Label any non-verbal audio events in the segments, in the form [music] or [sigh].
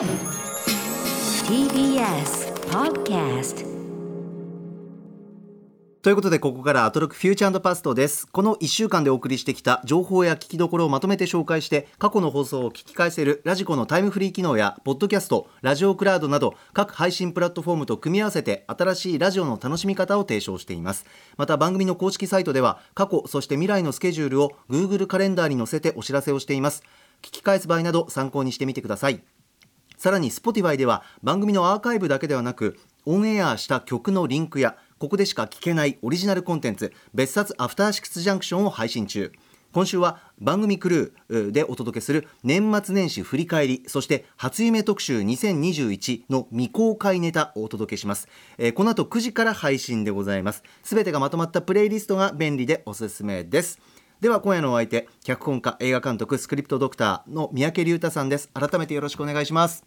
TBS Podcast ということでここからアトロクフューチャーパストです。この1週間でお送りしてきた情報や聞きどころをまとめて紹介して過去の放送を聞き返せるラジコのタイムフリー機能やポッドキャストラジオクラウドなど各配信プラットフォームと組み合わせて新しいラジオの楽しみ方を提唱しています。また番組の公式サイトでは過去そして未来のスケジュールを Google カレンダーに載せてお知らせをしています。聞き返す場合など参考にしてみてください。さらに Spotify では番組のアーカイブだけではなくオンエアした曲のリンクやここでしか聞けないオリジナルコンテンツ別冊アフターシックスジャンクションを配信中。今週は番組クルーでお届けする年末年始振り返りそして初夢特集2021の未公開ネタをお届けします、えーこの後9時から配信でございます。すべてがまとまったプレイリストが便利でおすすめです。では今夜のお相手脚本家映画監督スクリプトドクターの三宅龍太さんです。改めてよろしくお願いします。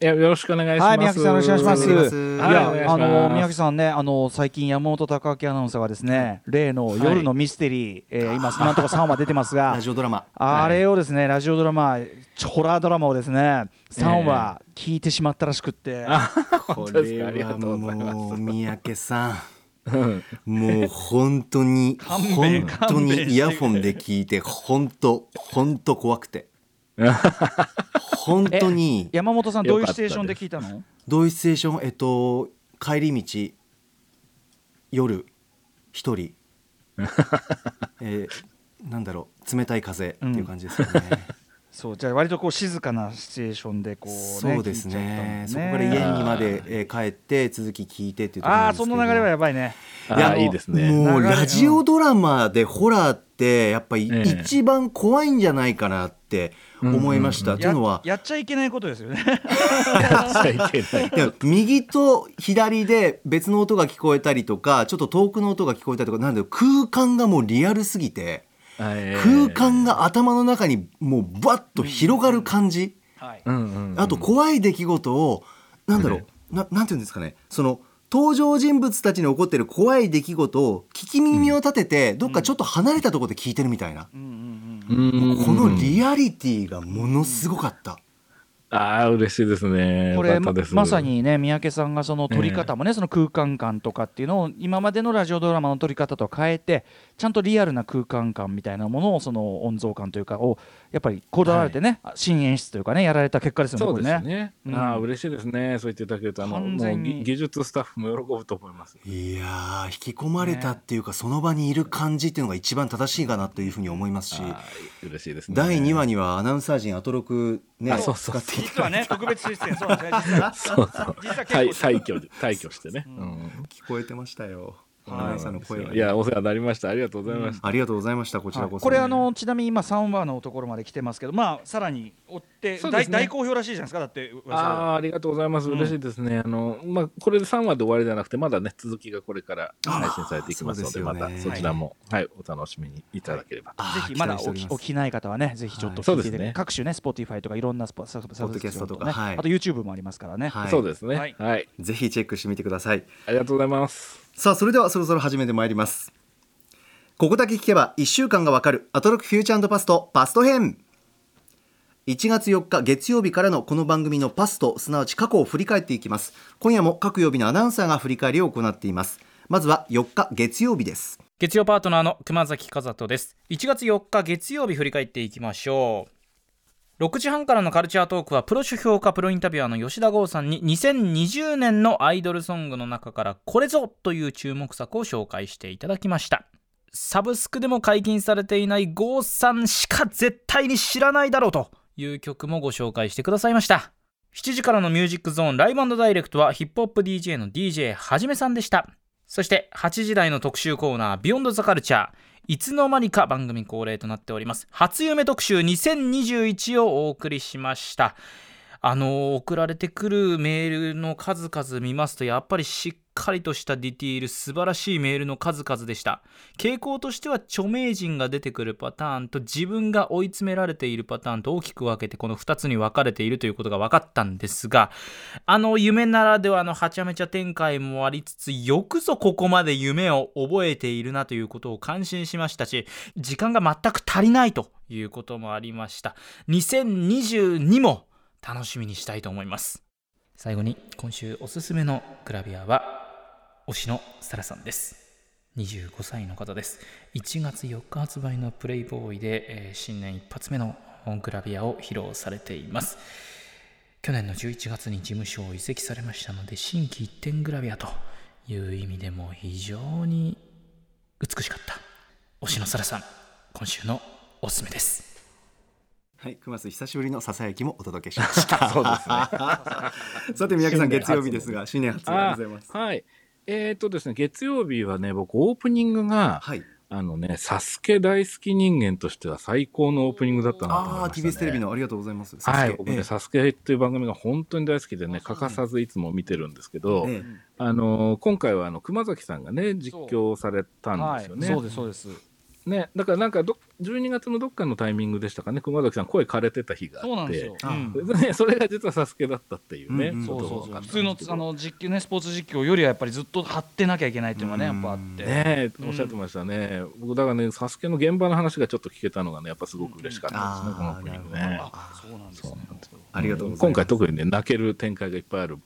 いやよろしくお願いします。はい、宮城さんよろしくお願いします。いしますはいお願いします。あの宮城さんね、あの最近山本貴明アナウンサーがですね、例の夜のミステリー、えー今今のところ3話出てますが [laughs] ラ、ジオドラマ。あれをですね、ラジオドラマ、ホラードラマをですね、3話聞いてしまったらしくって、こ本当ですか。ありがとうございます。もう三宅さうんんもう本当に本当にイヤホンで聞いて本当本当怖くて。本当に。山本さんどういうシチュエーションで聞いたの？どういうシチュエーション？えっと帰り道夜一人。[laughs] えーなんだろう冷たい風っていう感じですよね、そう、じゃあ割とこう静かなシチュエーションでこうね、そうですねのそこから家にまで、えー帰って続き聞いてっていうところああ、その流れはやばいね。あーいいですね。もうラジオドラマでホラーってやっぱりええ一番怖いんじゃないかなって思いました。というやのはやっちゃいけないことですよね。やっちゃいけない。[laughs] いや右と左で別の音が聞こえたりとかちょっと遠くの音が聞こえたりとかなんだろう空間がもうリアルすぎて空間が頭の中にもうバッと広がる感じ。あと怖い出来事をなんだろう。ななんていうんですかね。その登場人物たちに起こってる怖い出来事を聞き耳を立てて、どっかちょっと離れたところで聞いてるみたいな、このリアリティがものすごかった、ああ嬉しいですね。これよかったですまさにね三宅さんがその撮り方もね、その空間感とかっていうのを今までのラジオドラマの撮り方と変えてちゃんとリアルな空間感みたいなものをその温蔵感というかをやっぱりこだわれてね、新演出というかねやられた結果ですよねそう。ですね。うんああ嬉しいですね。そう言っていただけるとあのもう完全にぎ技術スタッフも喜ぶと思います。いやー引き込まれたっていうか、その場にいる感じっていうのが一番正しいかなというふうに思いますし、はい嬉しいですね。第2話にはアナウンサー陣アトロクねあそうそう。実はね特別出演そうですね。実はそうそう実は結構退退去で退去してね。うん。聞こえてましたよ。アはい。ナウンサーの声がいやお世話になりました。ありがとうございました。ありがとうございましたこちらこそ、これあのちなみに今3話のところまで来てますけどまあさらに追って大,、大好評らしいじゃないですかだって噂あは。あありがとうございます。うん。嬉しいですね。あのまあこれで3話で終わりじゃなくてまだね続きがこれから配信されていきますのでまたそちらもはいお楽しみにいただければぜひまだおります。おきない方はねぜひちょっとはい。聞いていただそうですね。各種ね Spotify とかいろんなスポササブスクリプションポッドキャストとかね。はいあと YouTube もありますからね、はい。そうですね。ははい。い。ぜひチェックしてみてください。ありがとうございます。さあそれではそろそろ始めてまいります。ここだけ聞けば1週間がわかるアトロックフューチャーパストパスト編。1月4日月曜日からのこの番組のパストすなわち過去を振り返っていきます。今夜も各曜日のアナウンサーが振り返りを行っています。まずは4日月曜日です。月曜パートナーの熊崎和人です。1月4日月曜日振り返っていきましょう。6時半からのカルチャートークはプロ書評家プロインタビュアーの吉田剛さんに2020年のアイドルソングの中からこれぞという注目作を紹介していただきました。サブスクでも解禁されていない郷さんしか絶対に知らないだろうという曲もご紹介してくださいました。7時からのミュージックゾーンライブダイレクトはヒップホップ DJ の DJ はじめさんでした。そして8時台の特集コーナービヨンドザカルチャー。いつの間にか番組恒例となっております。初夢特集2021をお送りしました。あの送られてくるメールの数々見ますとやっぱりしっかりとしたディティール素晴らしいメールの数々でした。傾向としては著名人が出てくるパターンと自分が追い詰められているパターンと大きく分けてこの2つに分かれているということが分かったんですがあの夢ならではのはちゃめちゃ展開もありつつよくぞここまで夢を覚えているなということを感心しましたし時間が全く足りないということもありました。2022も楽しみにしたいと思います。最後に今週おすすめのグラビアは推しのサラさんです。25歳の方です。1月4日発売のプレイボーイで、えー新年一発目のグラビアを披露されています。去年の11月に事務所を移籍されましたので新規一点グラビアという意味でも非常に美しかった。推しのサラさん今週のおすすめです。はい、熊須久しぶりのささやきもお届けしました。[laughs] そうですね。[laughs] さて三宅さん月曜日ですが新年初でございます。はい。えっ、とですね、月曜日はね、僕、オープニングが、はい。あのね、サスケ大好き人間としては最高のオープニングだったなと思いああました、ね。TBS テレビのありがとうございます。はい、僕ね、ええサスケっていう番組が本当に大好きでね、欠かさずいつも見てるんですけど、ええあのー今回はあの熊崎さんがね、実況されたんですよね。そうですそうですね、だからなんかど、12月のどっかのタイミングでしたかね、熊崎さん、声枯れてた日があって、そうなんですよ、ね、それが実はサスケだったっていうね、うんうん。そうそうそう。普通のあの実況ねスポーツ実況よりはやっぱりずっと張ってなきゃいけないっていうのがねやっぱあって、ねおっしゃってましたね、僕、だからね、サスケの現場の話がちょっと聞けたのがね、やっぱすごく嬉しかったですね、このオープニングね。あそうなんですね。ありがとうございます。今回特にね泣ける展開がいっぱいある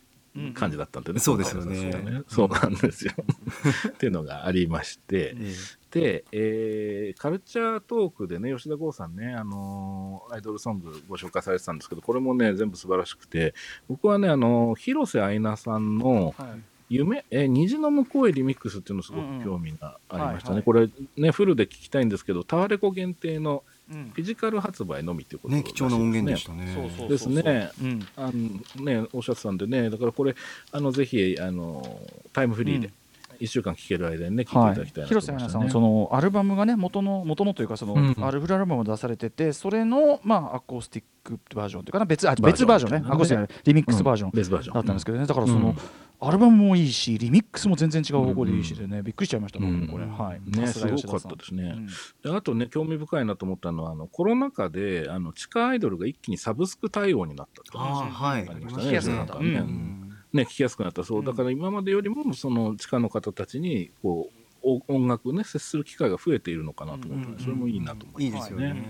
感じだったんでね、そうですよね。そうなんですよ。[laughs] っていうのがありまして。えで、えーカルチャートークでね吉田剛さんね、あのーアイドルソングご紹介されてたんですけどこれもね全部素晴らしくて僕はね、あのー広瀬アイナさんのはい。夢、えー虹の向こうへリミックスっていうのすごく興味がありましたね、これねフルで聞きたいんですけどタワレコ限定のうん。フィジカル発売のみっていうえことらしいね。貴重な音源でしたね。ですね。うん。あのね、おっしゃってたんでね、だからこれ、あのぜひあのタイムフリーでうん1週間聴ける間にね、聴い。はいていただきたいなと広瀬アナさんはそのアルバムがね元の元のというかその、うん。アルフルアルバムを出されててそれのまあアコースティックバージョンというかな別あバージョン別バージョンね。アコースティックリミックスバージョン別バージョン。だったんですけどね。だからその、うん。アルバムもいいしリミックスも全然違う方向でいいしでね、びっくりしちゃいました僕もこれ、うんはい。ね、さすごかったですね。うん。であとね、興味深いなと思ったのは、あのコロナ禍であの地下アイドルが一気にサブスク対応になったってあ話あはい。ありましたね。ね聞きやすくなった。そう、だから今までよりも、その地下の方たちに、こう、お音楽ね、接する機会が増えているのかなと思って、うんそれもいいなと思いますね。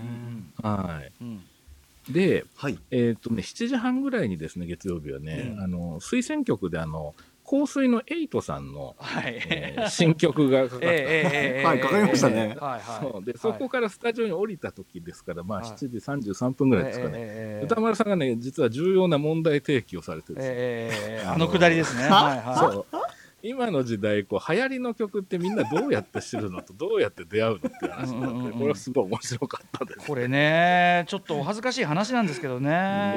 で、はい。えっ、とね、7時半ぐらいにですね、月曜日はね、あの、推薦曲で、あの、香水のエイトさんの、はい。えー新曲がかかった。ええええええ。はいかかりましたね。はいはい。そう。でそこからスタジオに降りた時ですから、まあ、はい。7時33分ぐらいですかね、歌丸さんがね、実は重要な問題提起をされてるええええあのくだりですね。は？いはい。そう。今の時代こう流行りの曲ってみんなどうやって知るのとどうやって出会うのっていう話になってうんうんうんうん。これはすごい面白かったです。これねちょっとお恥ずかしい話なんですけどね。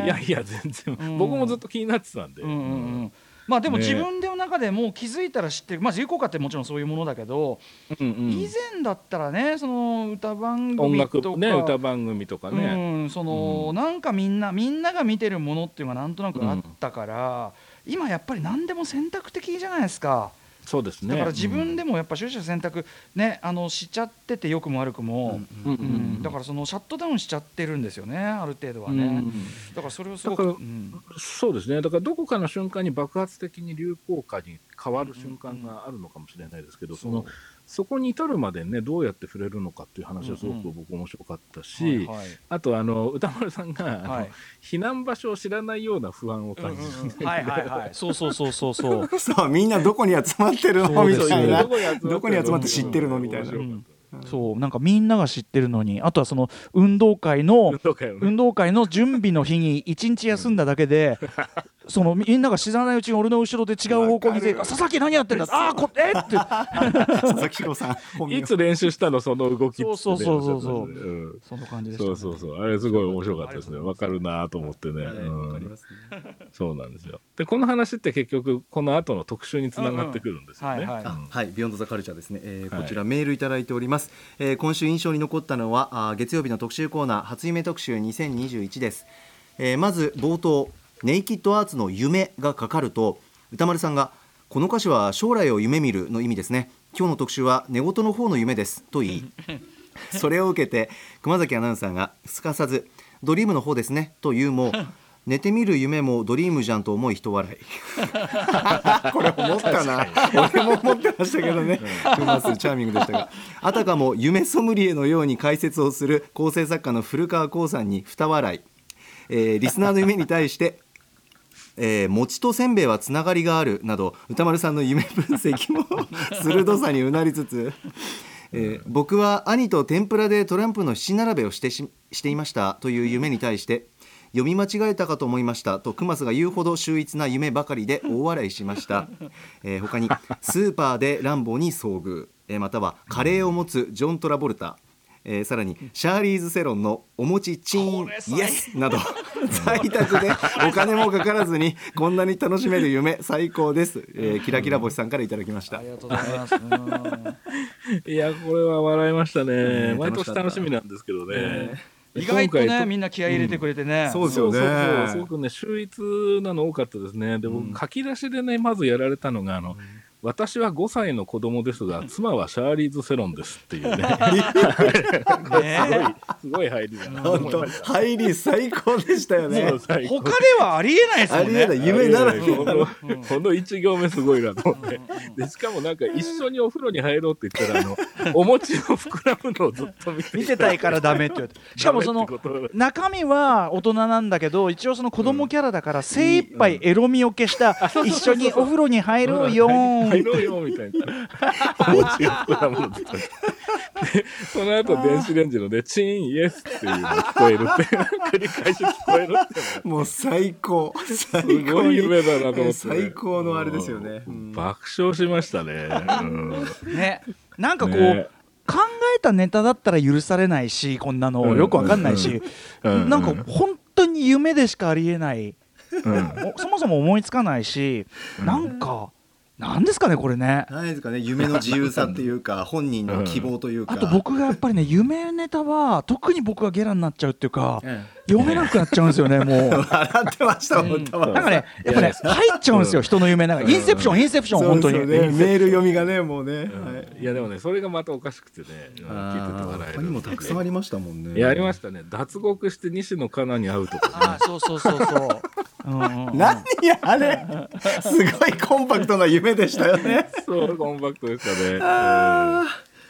いやいや全然、うん。僕もずっと気になってたんで、うんうんうんまあでもね自分の中でもう気づいたら知ってる。まあ有効化ってもちろんそういうものだけど、うんうん。以前だったらねその歌番音組とか楽ね歌番組とかね、うん、その、うん。なんかみんなみんなが見てるものっていうのがなんとなくあったから、今やっぱり何でも選択的じゃないですかそうですね。だから自分でもやっぱ取捨選択ねあのしちゃってて良くも悪くも、うんうんううん。ん。だからそのシャットダウンしちゃってるんですよねある程度はね、うんだからそれをすごく、そうですね。だからどこかの瞬間に爆発的に流行歌に変わる瞬間があるのかもしれないですけど、そのそこに至るまでねどうやって触れるのかっていう話はすごく僕面白かったし、はいはい。あとあの歌丸さんが、避難場所を知らないような不安を感じる、はいはいはい。そうそうそうそうそう。[laughs] そうみんなどこに集まってるの？みたいな。どこに集まって知ってるの？みたいなそうなんかみんなが知ってるのにあとはその運動会の運動会をね。運動会の準備の日に一日休んだだけでそのみんなが知らないうちに俺の後ろで違う方向にで「あ佐々木何やってんだ？あーこえ？っ!」て。佐々木郎さん。いつ練習したの？その動きそうそうそうそう。うん。その感じでした、ね、そうそうそう。あれすごい面白かったですね。わかるなと思ってね、はいうん。わかりますね。そうなんですよ。でこの話って結局この後の特集につながってくるんですよね、うんうんはいはい。あはい、ビヨンドザカルチャーですね、えこちらメールいただいております、えー今週印象に残ったのは月曜日の特集コーナー初夢特集2021です、えーまず冒頭ネイキッドアーツの夢がかかると歌丸さんがこの歌詞は将来を夢見るの意味ですね。今日の特集は寝言の方の夢ですと言い [laughs] それを受けて熊崎アナウンサーがすかさずドリームの方ですねと言うも寝てみる夢もドリームじゃんと思い人笑い。[laughs] これ思ったな。俺も思ってましたけどね。熊須チャーミングでしたがあたかも夢ソムリエのように解説をする構成作家の古川光さんに二笑い。えーリスナーの夢に対してえー餅とせんべいはつながりがあるなど歌丸さんの夢分析も鋭さにうなりつつ、えー僕は兄と天ぷらでトランプの七並べをしてししていましたという夢に対して読み間違えたかと思いました。とクマスが言うほど秀逸な夢ばかりで大笑いしました、[laughs] えー他にスーパーでランボーに遭遇、えーまたはカレーを持つジョン・トラボルタ。えーさらにシャーリーズ・セロンのお餅チーンイエスなど在宅でお金もかからずにこんなに楽しめる夢最高です、えーキラキラ星さんからいただきました。ありがとうございます。うん。いや、これは笑いましたね。ん毎年楽しみなんですけどね。意外とね、みんな気合い入れてくれてね。そうですよね。そうそうそうすごくね、秀逸なの多かったですね。で、僕、書き出しでね、まずやられたのが、あの、私は5歳の子供ですが、[laughs] 妻はシャーリーズ・セロンですっていうね。[laughs] [laughs] ねすごい入りだな。本当入り最高でしたよね他ではありえないですね。ありえない夢ならでこはのこの一行目すごいなと思って。で、しかもなんか一緒にお風呂に入ろうって言ったら、あの、お餅の膨らむのをずっと見て見てたいからダメって言われて。しかもその中身は大人なんだけど一応その子供キャラだから精一杯エロみを消した一緒にお風呂に入ろうよーん入ろうよみたいな。お餅が膨らむのずっと見てで、その後電子レンジのね、チーンイエスっていうのが聞こえるって、繰り返し聞こえるってもう最高。最すごい夢だなと思って。ね、最高のあれですよね、ううん。ん爆笑しましたね。うん。ね。なんかこう、ね。考えたネタだったら許されないしこんなの。よくわかんないし、うん。なんか本当に夢でしかありえない、うん。おそもそも思いつかないし、なんかなんですかねこれね。何ですかね夢の自由さっていうか [laughs] 本人の希望というか、あと僕がやっぱりね夢ネタは特に僕がゲラになっちゃうっていうか、え読めなくなっちゃうんですよね [laughs] もう。笑ってました本当は、なんかね、やっぱね、入っちゃうんですよ、人の夢、なんか、インセプション、インセプション、本当に。ね、メール読みがねもうね、はい。いやでもね、それがまたおかしくてね、うん聞いてて笑える。他にもたくさんありましたもんね。いや、ありましたね。脱獄して西野カナに会うとか、あー、そうそうそうそう。[laughs] 何あれ？すごいコンパクトな夢でしたよね。そう、コンパクトでしたね。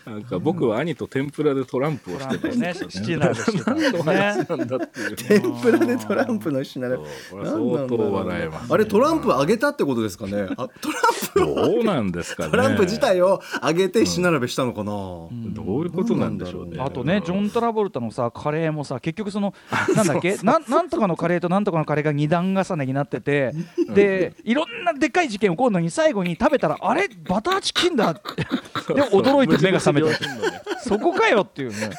うんなんか僕は兄と天ぷらでトランプをしてまね、した。七並べしてたんです何のね話。なんだっていう。[laughs] 天ぷらでトランプの品そうこれは相当笑えます、あれトランプ上げたってことですかね？あトランプどうなんですかね。トランプ自体を上げて品並べしたのかな、どういうことなんでしょうね。あとね、ジョン・トラボルタのさ、カレーもさ、結局その、なんだっけ、なんなんとかのカレーとなんとかのカレーが二段重ねになってて、で、いろんなでっかい事件起こるのに、最後に食べたら、あれ、バターチキンだって、[laughs] で、驚いて目が覚めて、[laughs] そこかよっていうね。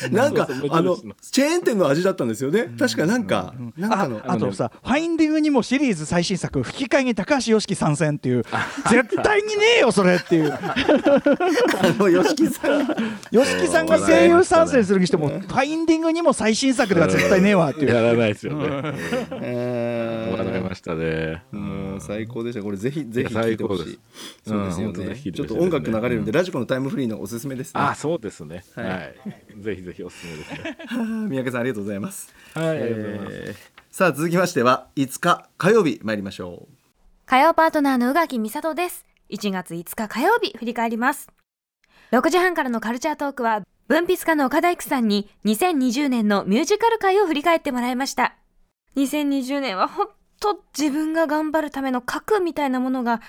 [laughs] なんかあのチェーン店の味だったんですよね。確かなんか、なんかのああとさ、ファインディングにもシリーズ最新作、吹き替えに高橋良樹参戦っていう、[laughs] 絶対にねえよ、それっていう。あの吉木さん。吉木さんが声優参戦するにしても、ファインディングにも最新作では絶対ねえわっていう。やらないですよね。え笑いましたね。うん。最高でした。これぜひぜひ聞いてほしい。そうですよね。ね。ちょっと音楽流れるんで、ラジコのタイムフリーのおすすめですねあ、そうですね。ははいい。ぜひぜひおすすめですね。はあ三宅さんありがとうございます、はい、ありがとうございます。えーさあ続きましては5日火曜日参りましょう火曜パートナーの宇垣美里です。1月5日火曜日振り返ります。6時半からのカルチャートークは、文筆家の岡田育さんに2020年のミュージカル界を振り返ってもらいました。2020年はほんと自分が頑張るための核みたいなものが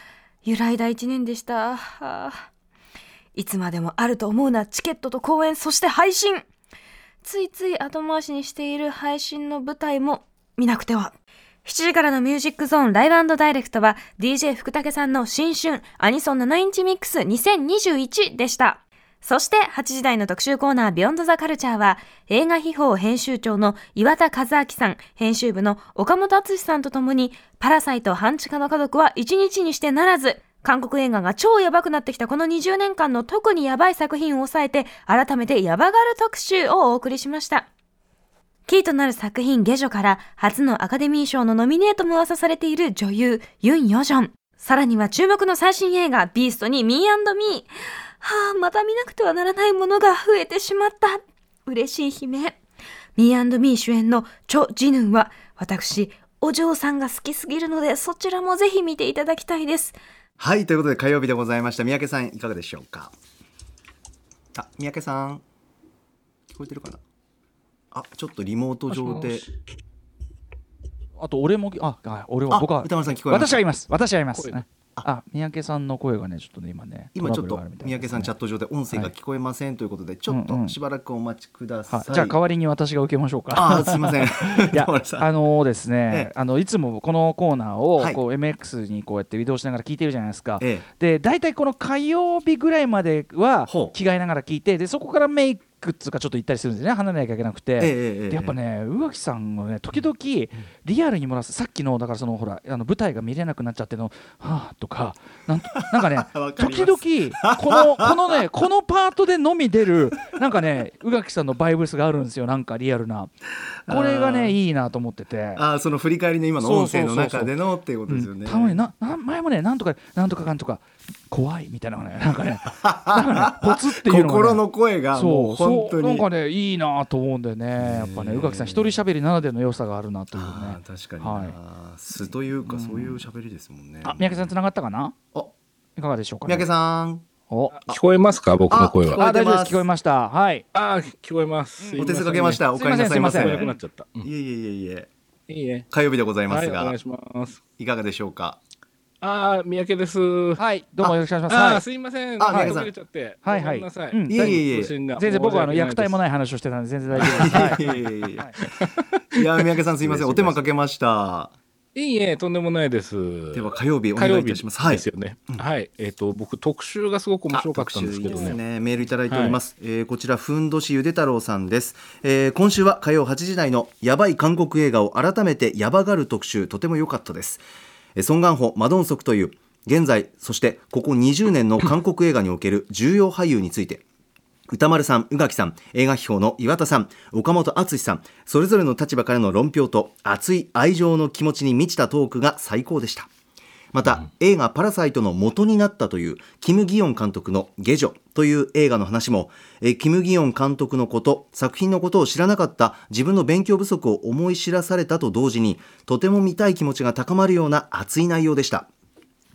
揺らいだ1年でした。いつまでもあると思うなチケットと公演、そして配信ついつい後回しにしている配信の舞台も見なくては。7時からのミュージックゾーンライブダイレクトは DJ 福武さんの新春アニソン7インチミックス2021でした。そして8時台の特集コーナービヨンドザカルチャーは映画秘宝編集長の岩田和明さん、編集部の岡本敦さんとともにパラサイト半地下の家族は1日にしてならず韓国映画が超ヤバくなってきたこの20年間の特にヤバい作品を抑えて改めてヤバガル特集をお送りしました。キーとなる作品下女から初のアカデミー賞のノミネートも噂されている女優ユン・ヨジョン。さらには注目の最新映画ビーストに Me and Me。はあ、また見なくてはならないものが増えてしまった。嬉しい悲鳴。Me and Me 主演のチョ・ジヌンは私、お嬢さんが好きすぎるのでそちらもぜひ見ていただきたいです。はいということで火曜日でございました。三宅さんいかがでしょうか？あ三宅さん。聞こえてるかな？あちょっとリモート上で。あと俺もああ俺はあ僕は歌丸さん聞こえます私はいます。私はいますあ三宅さんの声がねちょっとね今ね今ちょっと三宅さんチャット上で音声が聞こえませんということで、ちょっとしばらくお待ちください。はい。じゃあ代わりに私が受けましょうか。あーすいません。[laughs] い。やあのですね、ええ。あのいつもこのコーナーをはい。こう MX にこうやって移動しながら聞いてるじゃないですか。えで大体この火曜日ぐらいまでは着替えながら聞いてでそこからメイクっつうかちょっと行ったりするんですよね。離れなきゃいけなくて。えやっぱね宇垣さんのね時々リアルに漏らすさっきのだからそのほらあの舞台が見れなくなっちゃってのはあとかなんとなんかね [laughs] 時々このこのね [laughs] このパートでのみ出るなんかね宇垣さんのバイブスがあるんですよ。なんかリアルな。これがねいいなと思ってて。あーその振り返りの今の音声の中でのっていうことですよね。うん、たまになな前もねなんとかなんとかかんとか怖いみたいなねなんかねなんかね [laughs] ポツっていうのが、ね、心の声がもそうう本当そうなんに。かねいいなと思うんでねやっぱね。宇垣さん一人喋りならではの良さがあるなというね。確かにな、はい。素というかそういう喋りですもんね。あ三宅さんつながったかな？あ。いかがでしょうか、ね、三宅さん。お。聞こえますか？僕の声は。あ大丈夫でます。す聞こえました。はい。あー聞こえます。お手数かけました。お帰りなさい。ませ。すいません。聞こえなくなっちゃった。うん。いえいえいえいえ。いいえ。火曜日でございまはい、すが、お願いします。いかがでしょうか？ああ、三宅です。はいどうもよろしくお願いしますああ、はいすいません。あ三宅さん途切れちゃって。はいはいごめんなさい。うんいえいえいえ全全然僕はあの虐待もい。ない話をしてたんで全然大丈夫です、はいいや三宅さんすいません [laughs] お手間かけました。いいえ、とんでもないです。では火曜日お願いいたします。はいです。よね。はい。えっと、僕、特集がすごく面白かったんですけどね。ねメールいただいております、えーこちらふんどしゆで太郎さんです、えー今週は火曜8時台のやばい韓国映画を改めてやばがる特集とても良かったですえーソン・ガンホマドンソクという現在そしてここ20年の韓国映画における重要俳優について歌丸さん、宇垣さん、映画批評の岩田さん、岡本敦さん、それぞれの立場からの論評と熱い愛情の気持ちに満ちたトークが最高でした。また、映画パラサイトの元になったというキム・ギヨン監督のゲジョという映画の話も、えーキム・ギヨン監督のこと、作品のことを知らなかった自分の勉強不足を思い知らされたと同時に、とても見たい気持ちが高まるような熱い内容でした。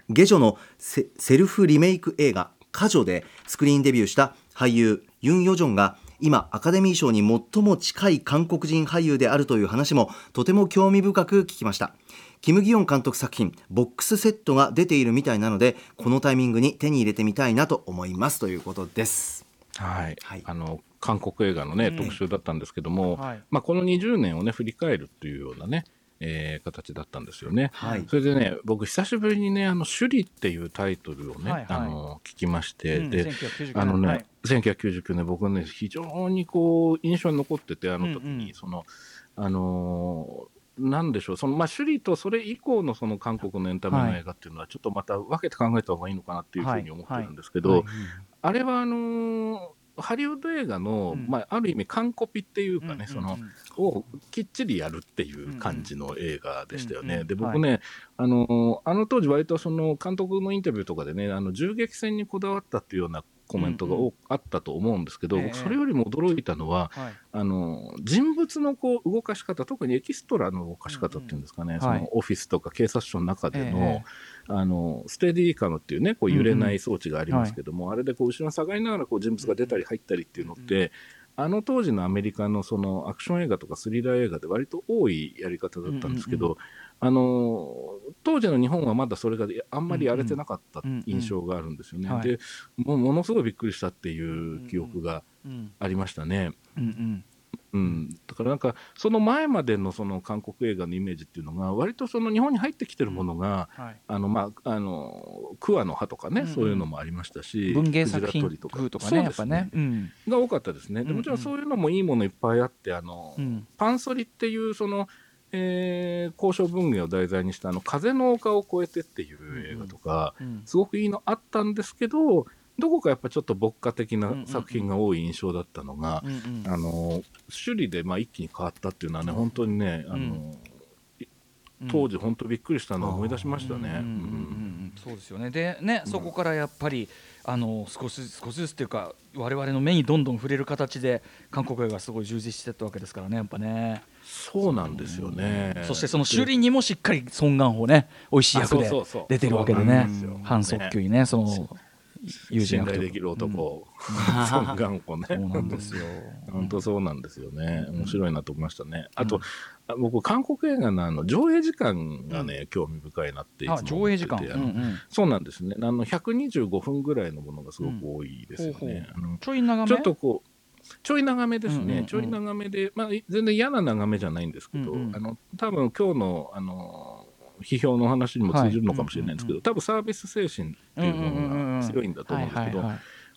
ゲジョのセセルフリメイク映画「カジョ」でスクリーンデビューした俳優ユン・ヨジョンが今アカデミー賞に最も近い韓国人俳優であるという話もとても興味深く聞きましたキム・ギヨン監督作品ボックスセットが出ているみたいなのでこのタイミングに手に入れてみたいなと思いますということです。はい。はい。あの、韓国映画のね、うん。特集だったんですけども、はい。まあ、この20年をね、振り返るっていうようなね、えー形だったんですよね。はい。それでね、僕、久しぶりにね、あの、首里っていうタイトルをね、はいはい。あの、聞きまして、うんで、1999あのね、はい。1999年、僕ね、非常にこう、印象に残ってて、あの時に、うんうん。その、あのーなんでしょう、その、まあ、首里とそれ以降のその韓国のエンタメの映画っていうのは、ちょっとまた分けて考えた方がいいのかなっていうふうに思ってるんですけど、はい。あれはあのーハリウッド映画の、うん。まあ、ある意味完コピっていうかね、そのをきっちりやるっていう感じの映画でしたよね。で僕ね、あのーあの当時割とその監督のインタビューとかでねあの銃撃戦にこだわったっていうようなコメントが多あったと思うんですけど、ええ。僕それよりも驚いたのは、はい。あの人物のこう動かし方特にエキストラの動かし方っていうんですかね、そうん。はい。のオフィスとか警察署の中での,、ええ。あのステディカムっていうねこう揺れない装置がありますけども、あれでこう後ろに下がりながらこう人物が出たり入ったりっていうのって、あの当時のアメリカのそのアクション映画とかスリラー映画で割と多いやり方だったんですけど、うんあの当時の日本はまだそれがあんまりやれてなかったうんうん印象があるんですよね。はい。でもうものすごいびっくりしたっていう記憶がうんありましたね。うんうん。うん、だからなんかその前までのその韓国映画のイメージっていうのが割とその日本に入ってきてるものが、はい。あのまああの桑の葉とかね、うんうん。そういうのもありましたし文芸作品クジラ取り風とか。ねやっぱね。うん。が多かったですね。でもちろん。そういうのもいいものいっぱいあってあの、うん。パンソリっていうその、えー交渉文芸を題材にしたあの風の丘を越えてっていう映画とか、うんすごくいいのあったんですけどどこかやっぱちょっと牧歌的なうんうんうん作品が多い印象だったのが、うんうん。あの首里でまあ一気に変わったっていうのはね、本当にね、あのうん。当時、本当びっくりしたのを思い出しましたね。うんうんうん。うんそうですよね。でね、そこからやっぱりあの少しずつ少しずつっていうか我々の目にどんどん触れる形で韓国映画がすごい充実してったわけですからねやっぱね、そうなんですよね。そしてその首里にもしっかりソン・ガンホね美味しい役で出てるわけでね反則球にねその友人信頼できる男、ソン・ガンホね。そうなんですよ。本当そうなんですよね。面白いなと思いましたね。あと、あ僕、韓国映画のあの上映時間がね、興味深いなっていつも上映時間、うんうん。そうなんですね。あの、125分ぐらいのものがすごく多いですよほうほね。あのちょい長め？ちょっとこう、ちょい長めですね、うんうんうん。ちょい長めで、まあ、全然嫌な長めじゃないんですけど、うんうん。あの多分今日のあの批評の話にも通じるのかもしれないんですけど、はい多分サービス精神っていうものが強いんだと思うんですけど、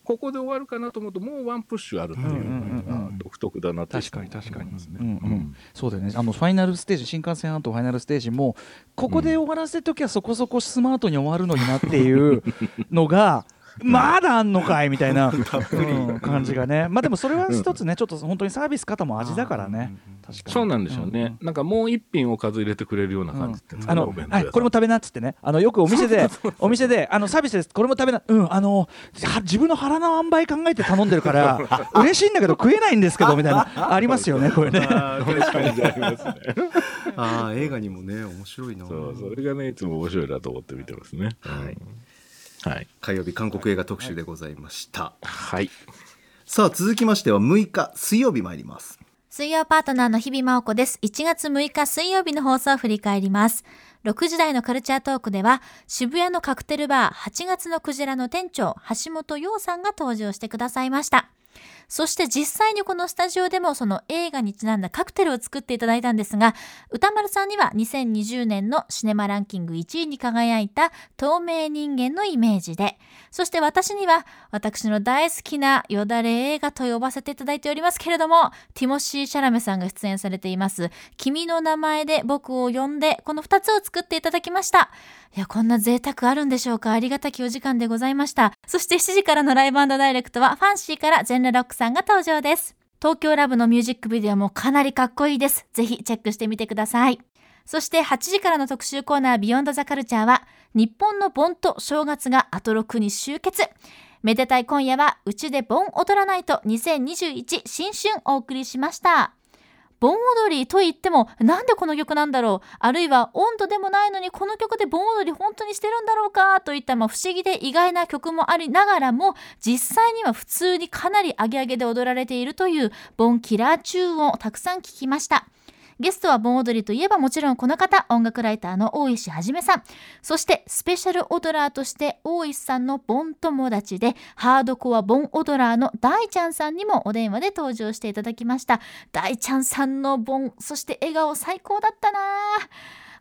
ここで終わるかなと思うと、もうワンプッシュあるっていうのが独特だなって確かに確かに。うんうん。そうだよね。あのファイナルステージ新幹線アートファイナルステージもここで終わらせる時はそこそこスマートに終わるのになっていうのが [laughs] まだあんのかいみたいな、うん。感じがね。まあでもそれは一つねちょっと本当にサービス方も味だからね。確かに。そうなんですよね、なんかもう一品おかず入れてくれるような感じ。あのはい、これも食べなっつってね。あのよくお店でお店であのサービスです。これも食べなうんあのは自分の腹の塩梅考えて頼んでるから [laughs] 嬉しいんだけど食えないんですけどみたいな [laughs] ありますよねこれね。あー確かにありますね。[laughs] あー映画にもね面白いな。そう、それがね、いつも面白いなと思って見てますね。はいはい。火曜日韓国映画特集でございました、はい。さあ続きましては6日水曜日参ります水曜パートナーの日々真央子です。1月6日水曜日の放送を振り返ります。6時台のカルチャートークでは、渋谷のカクテルバー8月のクジラの店長、橋本洋さんが登場してくださいました。そして実際にこのスタジオでもその映画にちなんだカクテルを作っていただいたんですが、歌丸さんには2020年のシネマランキング1位に輝いた透明人間のイメージで、そして私には私の大好きなよだれ映画と呼ばせていただいておりますけれども、ティモシー・シャラメさんが出演されています、君の名前で僕を呼んで、この2つを作っていただきました。いや、こんな贅沢あるんでしょうかありがたきお時間でございました。そして7時からのライブダイレクトは、ファンシーからジェンラロックさんが登場です。東京ラブのミュージックビデオもかなりかっこいいです。ぜひチェックしてみてください。そして8時からの特集コーナービヨンドザカルチャーは、日本の盆と正月がアトロクに集結。めでたい今夜は、うちで盆踊らないと2021新春お送りしました。盆踊りと言っても、なんでこの曲なんだろう？あるいは温度でもないのにこの曲で盆踊り本当にしてるんだろうか？といった、まあ、不思議で意外な曲もありながらも、実際には普通にかなりアゲアゲで踊られているという盆キラーチューンをたくさん聴きました。ゲストは盆踊りといえばもちろんこの方、音楽ライターの大石はじめさん。そしてスペシャル踊ラーとして大石さんの盆友達でハードコア盆踊ラーの大ちゃんさんにもお電話で登場していただきました。大ちゃんさんの盆、そして笑顔最高だったな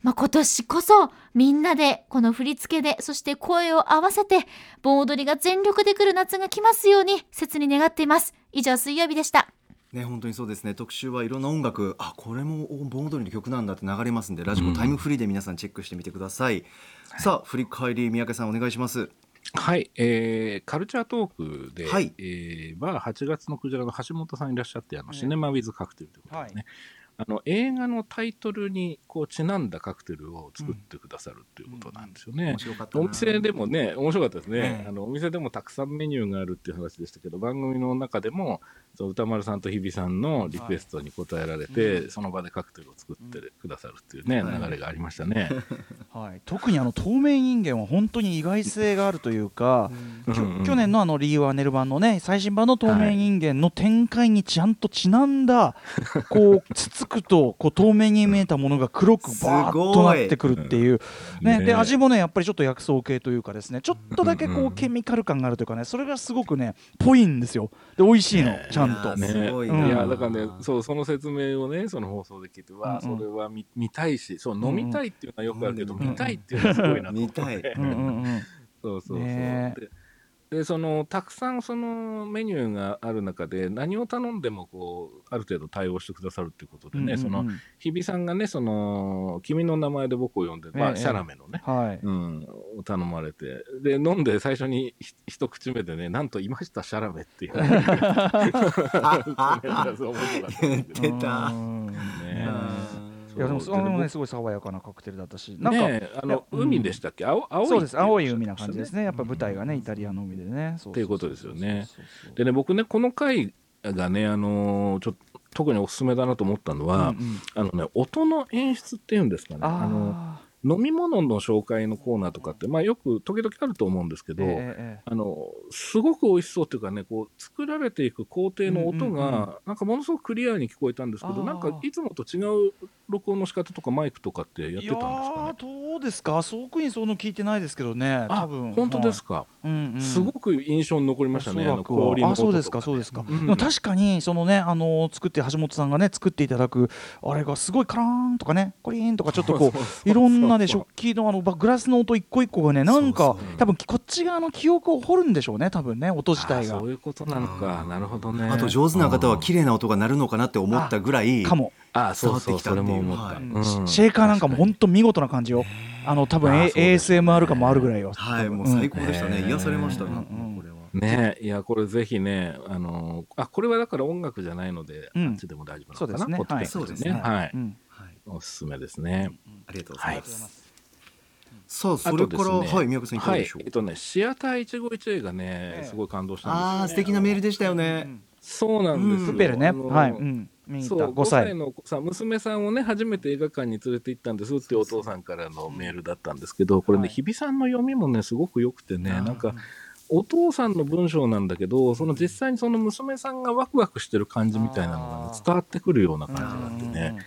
まあ、今年こそみんなでこの振り付けでそして声を合わせて盆踊りが全力で来る夏が来ますように切に願っています。以上水曜日でした。ね本当にそうですね。特集はいろんな音楽あこれも盆踊りの曲なんだって流れますんでラジコタイムフリーで皆さんチェックしてみてください、さあ振り返り三宅さんお願いします。はい、えーカルチャートークで、はい。えーは8月のクジラの橋本さんいらっしゃって、あのシネマ・ウィズ・カクテルということでね、あの映画のタイトルにこうちなんだカクテルを作ってくださるということなんですよね。面白かったな。お店でもね、面白かったですね、ええ。あの。お店でもたくさんメニューがあるっていう話でしたけど、番組の中でも、その歌丸さんと日比さんのリクエストに応えられて、その場でカクテルを作ってくださるっていうね、はい流れがありましたね。はい、特にあの透明人間は本当に意外性があるというか、去年のあのリー・ワーネル版のね最新版の透明人間の展開にちゃんとちなんだ、こうつつ [laughs] くとこう透明に見えたものが黒くバーッとなってくるっていう、ねねで味もねやっぱりちょっと薬草系というかですねちょっとだけこうケミカル感があるというかねそれがすごくねぽいんですよ。で美味しいの、ちゃんと。いやーすごいな、うん。いやだからねそうその説明をねその放送で聞いてそれは見見たいしそう飲みたいっていうのはよくあるけど、うん見たいっていうのはすごいなと思って。見たいうんうんうん。[laughs] そうそうそう、ねででそのたくさんそのメニューがある中で何を頼んでもこうある程度対応してくださるっていうことでね、うんうんうん。その日比さんがねその君の名前で僕を呼んで、まあええ。シャラメのね、はい。うん、を頼まれてで飲んで最初にひ一口目でねなんといましたシャラメってい [laughs] [laughs] う言ってた [laughs] やでもそれもねすごい爽やかなカクテルだったしなんか、ねえあの海でしたっけ？青青いそうです。青い海な感じですね。やっぱ舞台がね、うん。イタリアの海でね。そっていうことですよね。でね僕ねこの回がねあのーちょっと特におすすめだなと思ったのは、うんうん。あのね音の演出っていうんですかね。あのあ飲み物の紹介のコーナーとかって、まあ、よく時々あると思うんですけど、ええええ。あのすごく美味しそうっていうかねこう作られていく工程の音が、うんうんうん。なんかものすごくクリアに聞こえたんですけどなんかいつもと違う録音の仕方とかマイクとかってやっていたんですかやねーどうですか。特にその聞いてないですけどね。あ多分。本当ですか、はいうんうん。すごく印象に残りましたねあの氷の音とあそうですかそうですか、うん。でも確かにそのねあの作って橋本さんがね作っていただくあれがすごいカラーンとかねコリーンとかちょっとこういろんなね食器のあのグラスの音一個一個がねなんか多分こっち側の記憶を掘るんでしょうね多分ね音自体が。あそういうことなのか。なるほどね。あと上手な方は綺麗な音が鳴るのかなって思ったぐらいかも。あそうそうそれ伝わってきたっていう。も思った、はい。うん。シェーカーなんかも本当見事な感じよ。あの多分、ASMR 感もあるぐらいよ。はいもううん最高でしたね、うん。癒されましたね、これは。ねいやこれぜひねあのあこれはだから音楽じゃないので、うん。あっちでも大丈夫なのかな。そうですね。い。はい、おすすめですね、ありがとうございます、はい。さあそれから、ねはい宮家さんいかがでしょう、はい。えっとねシアター一期一会がね、ええ。すごい感動したんですよ、ね、ああ素敵なメールでしたよね、そうなんですよ、うん。プペルね。はい、うん、そう5 5歳歳のさ娘さんをね初めて映画館に連れて行ったんですってお父さんからのメールだったんですけどこれね、はい日比さんの読みもねすごく良くてねなんかお父さんの文章なんだけどその実際にその娘さんがワクワクしてる感じみたいなのが、ね伝わってくるような感じがあってうんうんね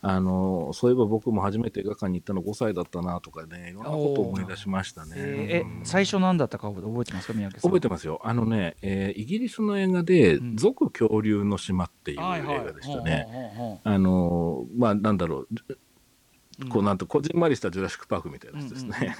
あのそういえば僕も初めて映画館に行ったの5歳だったなとかねいろんなことを思い出しましたね。えーえうん最初何だったか覚えてますか宮家さん覚えてますよ。あのね、えーイギリスの映画でうん「族恐竜の島」っていう映画でしたね。あのーまあなんだろう、こうなんとこじんまりしたジュラシック・パークみたいなやつですね。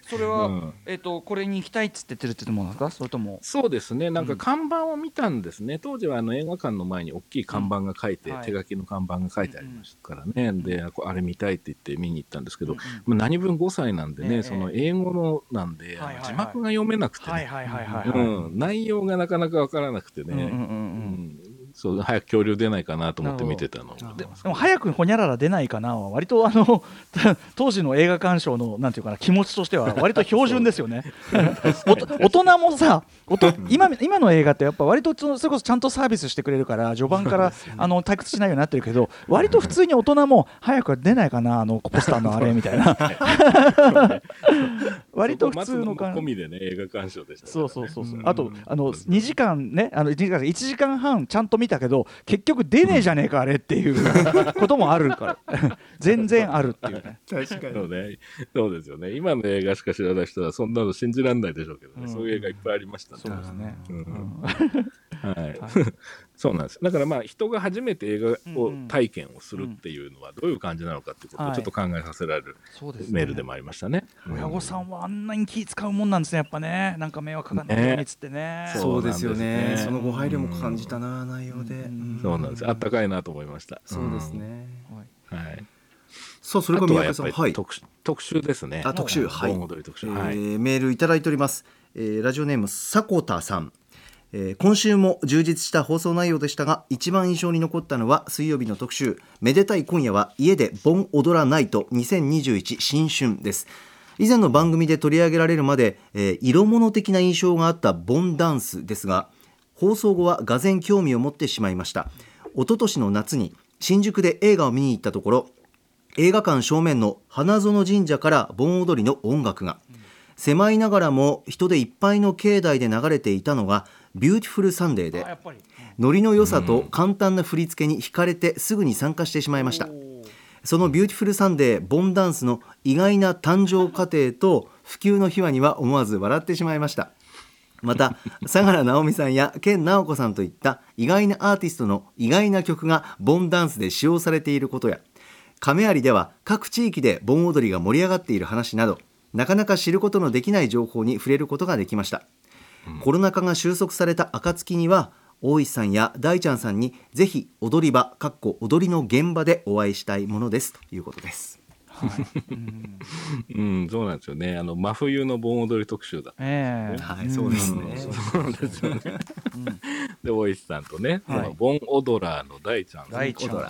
[laughs] それは、うん。えっ、とこれに行きたいっつって言ってるってものですか？それとも。そうですね、なんかうん看板を見たんですね、当時はあの映画館の前に大きい看板が書いて、手書きの看板が書いてありましたからね、であれ見たいって言って見に行ったんですけど、うんまあ何分5歳なんでね、ええ。その英語のなんで、字幕が読めなくて内容がなかなかわからなくてね、そう早く恐竜出ないかなと思って見てたの。でも早くほにゃらら出ないかなは割とあの [laughs] 当時の映画鑑賞のなんていうかな気持ちとしては [laughs] 割と標準ですよね。大人もさ今今の映画ってやっぱ割とそれこそちゃんとサービスしてくれるから序盤からあの退屈しないようになってるけど割と普通に大人も早く出ないかなあのポスターのあれみたいな [laughs] 割と普通の感込みでね映画鑑賞でしたね、そうそうそうそう。うん。あとあの2時間ねあの2時間1時間半ちゃんと見たけど結局出ねえじゃねえかあれっていう [laughs] こともあるから。[laughs] 全然あるっていうね。確かそうね、そうですよね。今の映画しか知らない人はそんなの信じられないでしょうけどね、うん。そういう映画いっぱいありましたね。そうですね。うんはい、[laughs] そうなんです。だからまあ人が初めて映画を体験をするっていうのはどういう感じなのかっていうことをちょっと考えさせられるそうですね。メールでもありましたね。親御さんはあんなに気使うもんなんですねやっぱね。なんか迷惑かかんないようにっつってね。そそうですよね。ね。そのご配慮も感じたな内容で、うんそうなんです。あったかいなと思いました。そうですね、はい。はい。さあそれから宮家さんはい。特,、特集ですね。あ特集はい。えはい。ーメールいただいております、えーラジオネーム迫田さん、えー今週も充実した放送内容でしたが一番印象に残ったのは水曜日の特集めでたい今夜は家で盆踊らないと2021新春です。以前の番組で取り上げられるまで、えー色物的な印象があった盆ダンスですが放送後はがぜん興味を持ってしまいました。一昨年の夏に新宿で映画を見に行ったところ映画館正面の花園神社から盆踊りの音楽が、狭いながらも人でいっぱいの境内で流れていたのがビューティフルサンデーであやっぱり。ノリの良さと簡単な振り付けに惹かれてすぐに参加してしまいました。そのビュー。ティフルサンデーボンダンスの意外な誕生過程と普及の秘話には思わず笑ってしまいました。また [laughs] 相良直美さんや健直子さんといった意外なアーティストの意外な曲がボンダンスで使用されていることや亀有では各地域で盆踊りが盛り上がっている話などなかなか知ることのできない情報に触れることができました、コロナ禍が収束された暁には大石さんや大ちゃんさんにぜひ踊り場かっこ踊りの現場でお会いしたいものですということです。[laughs] うん、そうなんですよね。あの真冬の盆踊り特集だ。ええ。はいそうですね。そうですよね。で、大石さんとね、はい。その盆踊ラーの大ちゃん。大ちゃん。盆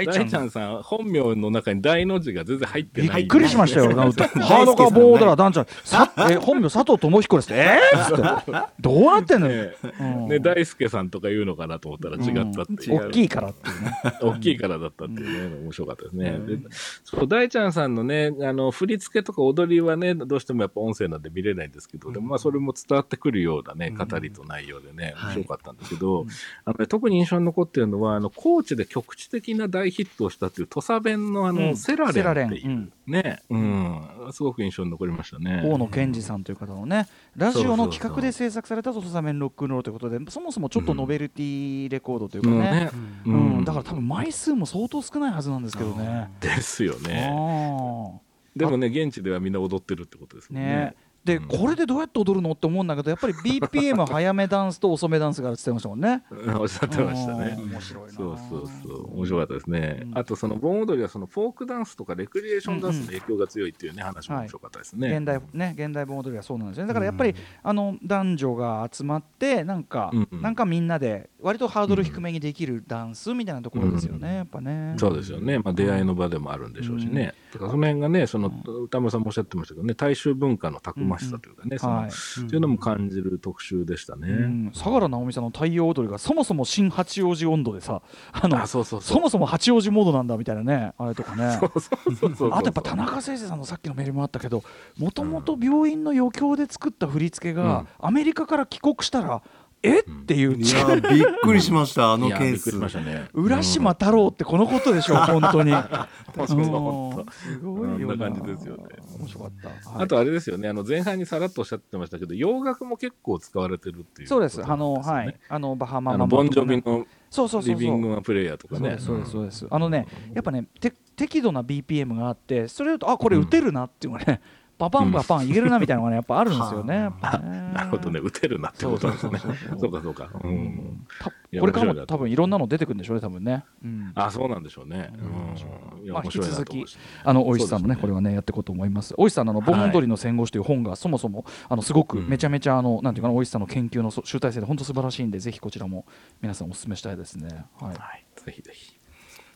踊ラー大ちゃんさん本名の中に大の字が全然入ってない。びっくりしましたよ。[laughs] ハードカーボーダー団長 [laughs] さえ本名佐藤智彦ですって。[laughs] え？ー、っつって。どうなってんのよ？ねうん。ね大輔さんとか言うのかなと思ったら違ったっていう、大きいからっていうね。大きいからだったっていうね、面白かったですね。うん。でそう大ちゃんさんのね、あの振り付けとか踊りはね、どうしてもやっぱ音声なんで見れないんですけど、でもまあそれも伝わってくるようなね、語りと内容でね、はい。面白かったんだけど、あのね特に印象に残ってるのは、あの高知で局地的な大ヒットをしたっていう土佐弁のあの、うん。セラレンっていううね、うん、すごく印象に残りましたね。大野健二さんという方のねラジオの企画で制作された「土佐弁ロックンロール」ということでそもそもちょっとノベルティレコードというかね,、うんだから多分枚数も相当少ないはずなんですけどね。ですよね。あでもね、現地ではみんな踊ってるってことですね。ーねで、うん。これでどうやって踊るのって思うんだけどやっぱり BPM 早めダンスと遅めダンスがあるって言ってましたもんね。う [laughs] んおっしゃってましたね。うん面白いな。そうそうそう、面白かったですね。うん。あと、その盆踊りは、そのフォークダンスとかレクリエーションダンスの影響が強いっていうね、話も面白かったですね。現代ね現代盆踊りはそうなんですよ。ねだからやっぱり、あの男女が集まってなんか、うんうん。なんかみんなで割とハードル低めにできるダンスみたいなところですよね、うんやっぱね。そうですよね、まあ、出会いの場でもあるんでしょうしね、だからその辺がね、その歌村さんもおっしゃってましたけどね、大衆文化のたくましさというかね、はい。そういうのも感じる特集でしたね。うん。相良直美さんの太陽踊りがそもそも新八王子温度でさあのあ、そうそうそ。そうもそも八王子モードなんだみたいなねあれとかね。あとやっぱ田中誠司さんのさっきのメールもあったけどもともと病院の余興で作った振り付けが、アメリカから帰国したらえ？っていう、いやびっくりしましたあのケースね。浦島太郎ってこのことでしょ [laughs] 本当に。すごいよな感じですよね面白かった。はいあとあれですよね、あの前半にさらっとおっしゃってましたけど、洋楽も結構使われてるっていうそうです。あの、はい。あの、バハマあマボンジョビのそうそうそう。リビングマンプレイヤーとかね。そうですそうですあのねやっぱねて適度な BPM があってそれだとあこれ打てるなっていうのがね、パパンパパンいけるなみたいなのがねやっぱあるんですよね。なるほどね、打てるなってことなんですね。そうかそうか。これからも多分いろんなの出てくるんでしょうね多分ね。うんあ、そうなんでしょうね。まあ面白いなと思いましたあの大石さんもねこれはねやっていこうと思います。大石さんのあの盆踊りの戦後史という本がそもそもあのすごくうんめちゃめちゃあのなんていうかな大石さんの研究のそ集大成で本当素晴らしいんでぜひこちらも皆さんお勧めしたいですね。はい。はい。ぜひぜひ。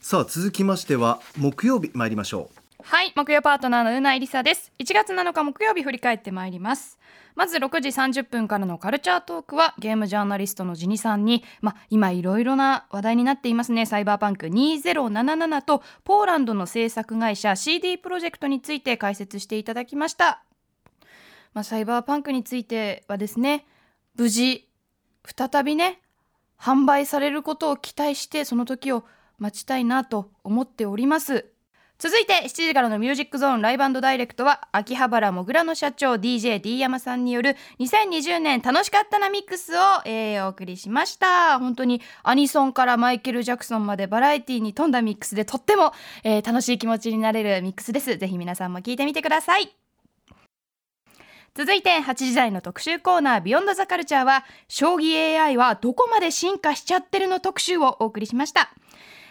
さあ続きましては木曜日参りましょはい木曜パートナーのうないりさです。1月7日木曜日振り返ってまいります。まず6時30分からのカルチャートークはゲームジャーナリストのジニさんに、まあ、今いろいろな話題になっていますね。サイバーパンク2077とポーランドの制作会社 CD プロジェクトについて解説していただきました、まあ、サイバーパンクについてはですね無事再びね販売されることを期待してその時を待ちたいなと思っております。続いて7時からのミュージックゾーンライブダイレクトは秋葉原もぐらの社長 DJD 山さんによる2020年楽しかったなミックスを、えーお送りしました。本当にアニソンからマイケル・ジャクソンまでバラエティに富んだミックスでとっても、えー楽しい気持ちになれるミックスです。ぜひ皆さんも聞いてみてください。続いて8時台の特集コーナービヨンドザカルチャーは将棋 AI はどこまで進化しちゃってるの特集をお送りしました。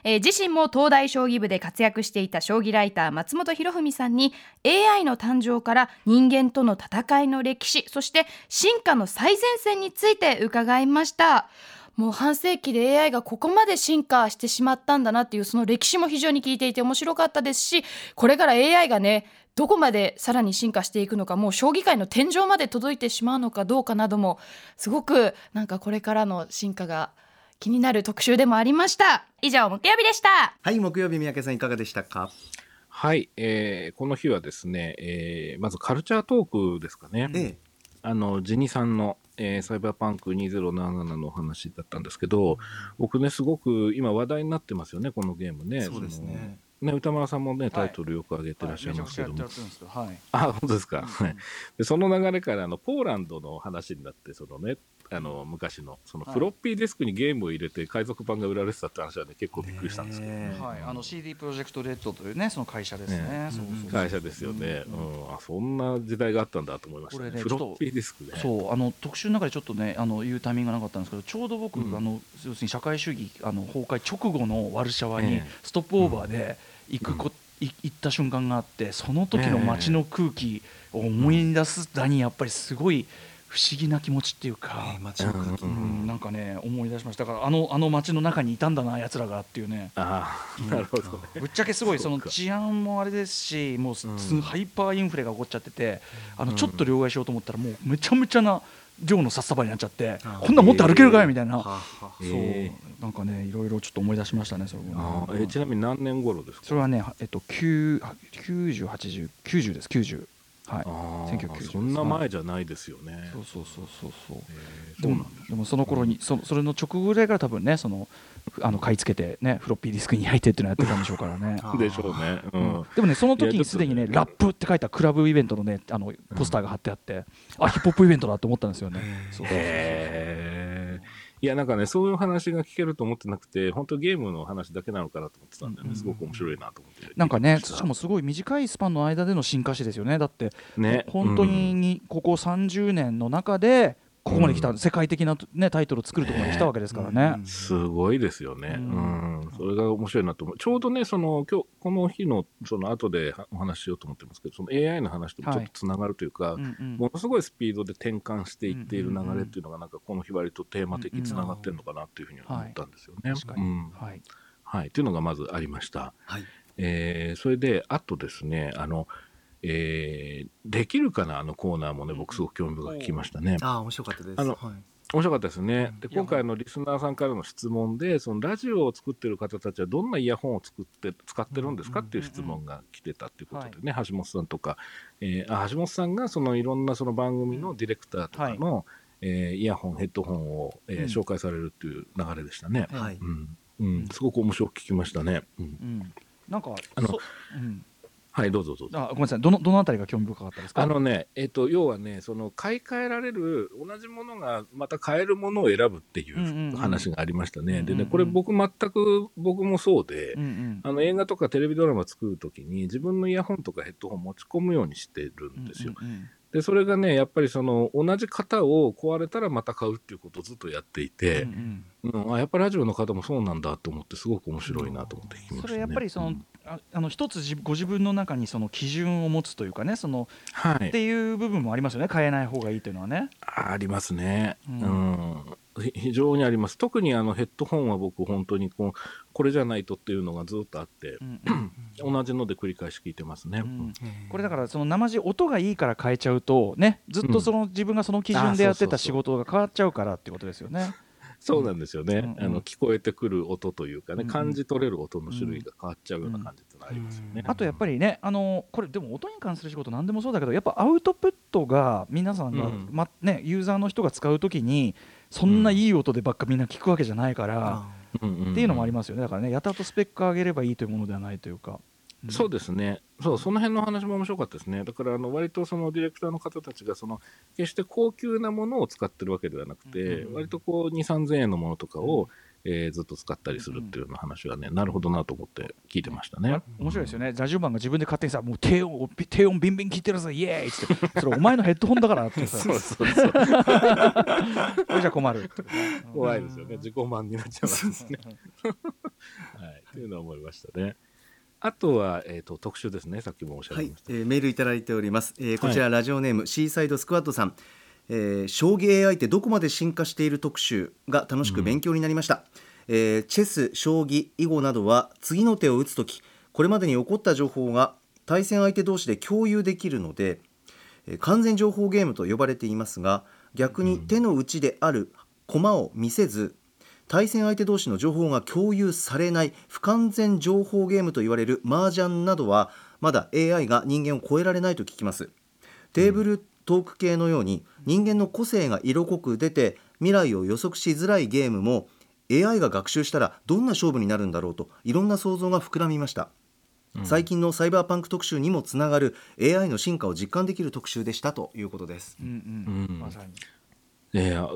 えー自身も東大将棋部で活躍していた将棋ライター松本博文さんに AI の誕生から人間との戦いの歴史そして進化の最前線について伺いました。もう半世紀で AI がここまで進化してしまったんだなっていうその歴史も非常に聞いていて面白かったですしこれから AI がねどこまでさらに進化していくのかもう将棋界の天井まで届いてしまうのかどうかなどもすごくなんかこれからの進化が気になる特集でもありました。以上木曜日でした。うはい木曜日三宅さんいかがでしたか？はい、えーこの日はですね、えーまずカルチャートークですかね。ええ。あのジニさんの、えーサイバーパンク2077のお話だったんですけど、僕ね、すごく今話題になってますよね、このゲームね。そうですね。ね歌丸さんもね、タイトルよく上げてらっしゃいますけど。も、はい。あ、本当ですか。はい。でその流れからあのポーランドの話になって、そのね、あの昔のそのフロッピーディスクにゲームを入れて海賊版が売られてたって話はね、結構びっくりしたんですけど、ね。はい、あの CD プロジェクトレッドというねその会社ですね。ねそうそうそう。会社ですよね、うん。あそんな時代があったんだと思いましたね。これねフロッピーディスクね。そうあの特集の中でちょっとねあの言うタイミングがなかったんですけどちょうど僕、うんあの要するに社会主義あの崩壊直後のワルシャワにええ。ストップオーバーで行くこ、い行った瞬間があってその時の街の空気を思い出すだにやっぱりすごい不不思議な気持ちっていうか、うん、なんかね思い出しました。だからあのあの街の中にいたんだな奴らがっていうね。ああなるほど。ねぶっちゃけすごいその治安もあれですしもうす、うん。ハイパーインフレが起こっちゃっててあのちょっと両替しようと思ったらもうめちゃめちゃな量の札束になっちゃってあこんなん持って歩けるかいみたいな、はあはあそう。えなんかねいろいろちょっと思い出しましたねそれあもー。えちなみに何年頃ですか？それはねえっと9 90、80、90です90はい。あ1990あそんな前じゃないですよね。そうそうそうそうそう。えーでもでもその頃に、そそれの直後ぐらいから多分ねそのあの買い付けてねフロッピーディスクに焼いてっていうのやってたんでしょうからね。[laughs] でしょうね。ううん。んでもねその時にすでにねラップって書いたクラブイベントのねあのポスターが貼ってあって、あヒップホップイベントだと思ったんですよね。そうそうそうへえいやなんかねそういう話が聞けると思ってなくて本当ゲームの話だけなのかなと思ってたんで、ね。すごく面白いなと思って。なんかねしかもすごい短いスパンの間での進化史ですよね。だって、ね。本当ににここ30年の中でここまで来た、うん世界的な、ね、タイトルを作るところまで来たわけですからね。すごいですよね。ううんん、それが面白いなと思う。ちょうどね、その今日この日のその後でお話ししようと思ってますけど、その AI の話ともちょっとつながるというか、うんうんものすごいスピードで転換していっている流れっていうのがなんかこの日割とテーマ的につながってるのかなっていうふうに思ったんですよね。はいはい、というのがまずありました。はいえーそれであとですね、あの。えーできるかな？あのコーナーもね僕すごく興味深く聞きましたね。ああ面白かったです。あのはい。面白かったですね。で、今回のリスナーさんからの質問で、そのラジオを作ってる方たちはどんなイヤホンを作って、使ってるんですか？っていう質問が来てたっていうことでね、橋本さんとか、えーあ橋本さんがそのいろんなその番組のディレクターとかの、えーイヤホン、ヘッドホンを、えーうん。紹介されるっていう流れでしたね。はい。うん。うん、すごく面白く聞きましたね。うん、うん。なんかあのそうんはい、どうぞどうぞ。あごめんなさいどのどのあたりが興味深かったですか？あのね、えっ、と、要はね、その買い替えられる、同じものがまた買えるものを選ぶっていうんうんうんう話がありましたね。うんうんうんでね、これ僕全く、僕もそうで、うんうんあの映画とかテレビドラマ作るときに自分のイヤホンとかヘッドホン持ち込むようにしてるんですよ。うんうんで、それがね、やっぱりその同じ型を壊れたらまた買うっていうことをずっとやっていて、うんうんうんあやっぱラジオの方もそうなんだと思ってすごく面白いなと思って聞きました、ね。それやっぱりその、うんああの一つ自ご自分の中にその基準を持つというかねそのはい。っていう部分もありますよね変えない方がいいというのはね。ありますね、ううんんひ非常にあります。特にあのヘッドホンは僕本当にこうこれじゃないとっていうのがずっとあってうんうん同じので繰り返し聞いてますね、うんこれだからその生地音がいいから変えちゃうとねずっとその自分がその基準でやってた仕事が変わっちゃうからってことですよね。そうなんですよね、うんうんあの聞こえてくる音というかね、感じ取れる音の種類が変わっちゃうような感じってありますよね、うんあとやっぱりねあのこれでも音に関する仕事何でもそうだけどやっぱアウトプットが皆さんが、うん。まね、ユーザーの人が使うときにそんないい音でばっかみんな聞くわけじゃないから、うん。っていうのもありますよね。だからねやたらとスペック上げればいいというものではないというか。そうですね、そうその辺の話も面白かったですね、だからあの割とそのディレクターの方たちがその決して高級なものを使ってるわけではなくて、割とこう2、3000円のものとかを、えーずっと使ったりするっていうような話はね、なるほどなと思って聞いてましたね。面白いですよね、ラジオマンが自分で勝手にさ、もう低音、低音ビンビン聞いてるぞ、イエーイって、それお前のヘッドホンだからってさ、[laughs] そうそうそう。[laughs] これじゃ困るってね。怖いですよね。自己満になっちゃいますね。はい。っていうのは思いましたね。あとは、えっ、と、特集ですね。さっきもおっしゃはいいました。、えーメールいただいております、えーこちら、ラジオネームシーサイドスクワットさん、えー将棋 AI ってどこまで進化している特集が楽しく勉強になりました、えーチェス将棋囲碁などは次の手を打つときこれまでに起こった情報が対戦相手同士で共有できるので、えー完全情報ゲームと呼ばれていますが逆に手の内である駒を見せず対戦相手同士の情報が共有されない不完全情報ゲームと言われる麻雀などはまだ AI が人間を超えられないと聞きます。テーブルトーク系のように人間の個性が色濃く出て未来を予測しづらいゲームも AI が学習したらどんな勝負になるんだろうといろんな想像が膨らみました、最近のサイバーパンク特集にもつながる AI の進化を実感できる特集でしたということです。うんうん。うんまさに。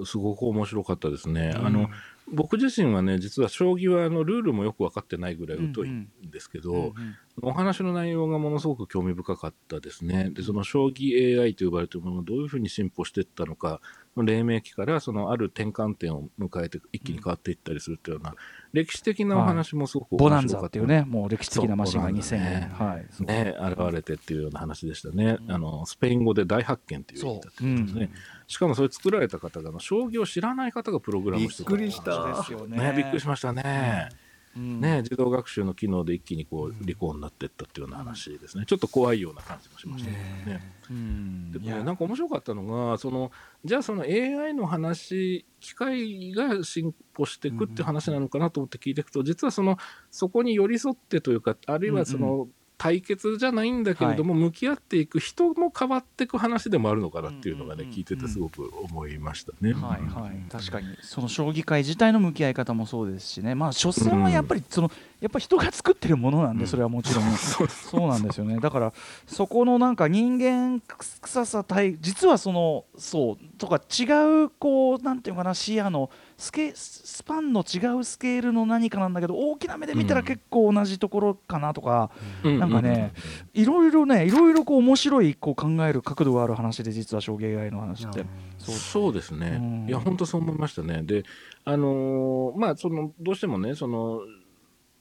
すごく面白かったですね。あの僕自身はね実は将棋はあのルールもよく分かってないぐらい疎いんですけど、うんうん。お話の内容がものすごく興味深かったですね。でその将棋 AI と呼ばれているものがどういうふうに進歩していったのか黎明期からそのある転換点を迎えて一気に変わっていったりするというような歴史的なお話もすごくボナン面白かったザっていうねもう歴史的なマシンがそう2000年、ねはいね、現れてっていうような話でしたね、あのスペイン語で大発見っていう意味だったんですね、しかもそれ作られた方があの将棋を知らない方がプログラムしてた。びっくりした。ですよね。ねびっくりしましたね、うん。ね自動学習の機能で一気にこう利口になっていったっていうような話ですね。ちょっと怖いような感じもしましたけどね、うん。でもなんか面白かったのがそのじゃあその AI の話機械が進歩していくっていう話なのかなと思って聞いていくと、実はそのそこに寄り添ってというかあるいはその対決じゃないんだけれども、向き合っていく人も変わっていく話でもあるのかなっていうのがね、うんうんうん。聞いててすごく思いましたね。はいはい、確かにその将棋界自体の向き合い方もそうですしね、まあ、所詮はやっぱりその、やっぱ人が作ってるものなんで、それはもちろん、[laughs] そうなんですよね、だからそこのなんか人間臭さ対、実はその、そうとか違う、こう、なんていうのかな、視野のスケ、スパンの違うスケールの何かなんだけど、大きな目で見たら結構同じところかなとか、うん。なんかね、いろいろね、いろいろこう面白いこう考える角度がある話で、実は将棋 AI の話って。そう。そうですね、うん。いや、本当そう思いましたね。で、あのーまあ、そのどうしてもね、その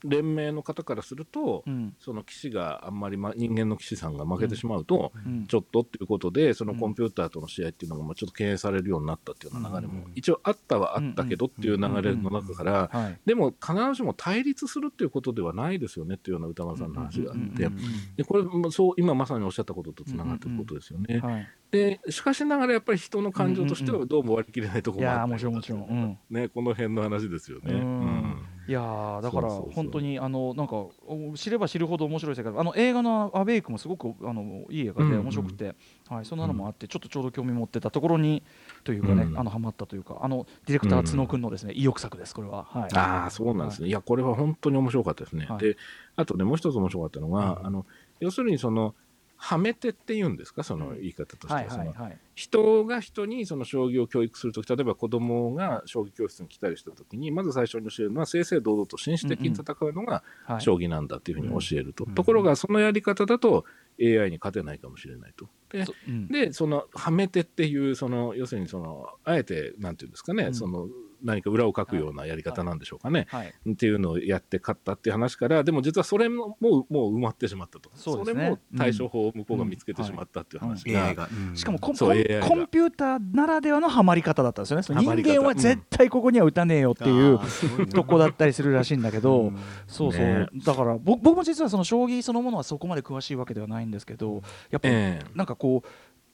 連盟の方からすると、うん。その棋士があんまり、ま、人間の棋士さんが負けてしまうと、うん。ちょっとっていうことで、そのコンピューターとの試合っていうのがまあちょっと敬遠されるようになったっていうような流れも、一応あったはあったけどっていう流れの中から、はい。でも必ずしも対立するっていうことではないですよねっていうような歌丸さんの話があって、でこれもそう今まさにおっしゃったこととつながってることですよね。はい。でしかしながらやっぱり人の感情としてはどうも割り切れないとこいろもあったやーもちろん。ね、この辺の話ですよね。うん。うんいやーだから本当にあのなんかお知れば知るほど面白いですけどあの映画の「アベイク」もすごくあのいい映画で面白くて、はい、そんなのもあってちょっとちょうど興味持ってたところにというかね、うんあのハマったというかあのディレクター角君のですね、意欲作ですこれは、はい、ああそうなんですね、い、やこれは本当に面白かったですね。はい。であとねもう一つ面白かったのが、あの要するにそのはめ手っていうんですか？その言い方としては、はいその人が人にその将棋を教育するとき例えば子供が将棋教室に来たりしたときにまず最初に教えるのは正々堂々と紳士的に戦うのがはい。将棋なんだっていうふうに教えると、ところがそのやり方だと AI に勝てないかもしれないと。でそうん。でそのはめ手っていうその要するにそのあえてなんていうんですかね、うん。その何か裏を書くようなやり方なんでしょうかね、はい。っていうのをやって勝ったっていう話からでも実はそれももうもう埋まってしまったと。そうですね。れも対処法を向こうが見つけてしまったっていう話が、しかもコンコンピューターならではのハマり方だったんですよね。人間は絶対ここには打たねえよっていうあーすごいねとこだったりするらしいんだけど、うん。そうそう、ね。だからぼ僕も実はその将棋そのものはそこまで詳しいわけではないんですけどやっぱ、ええ。なんかこうお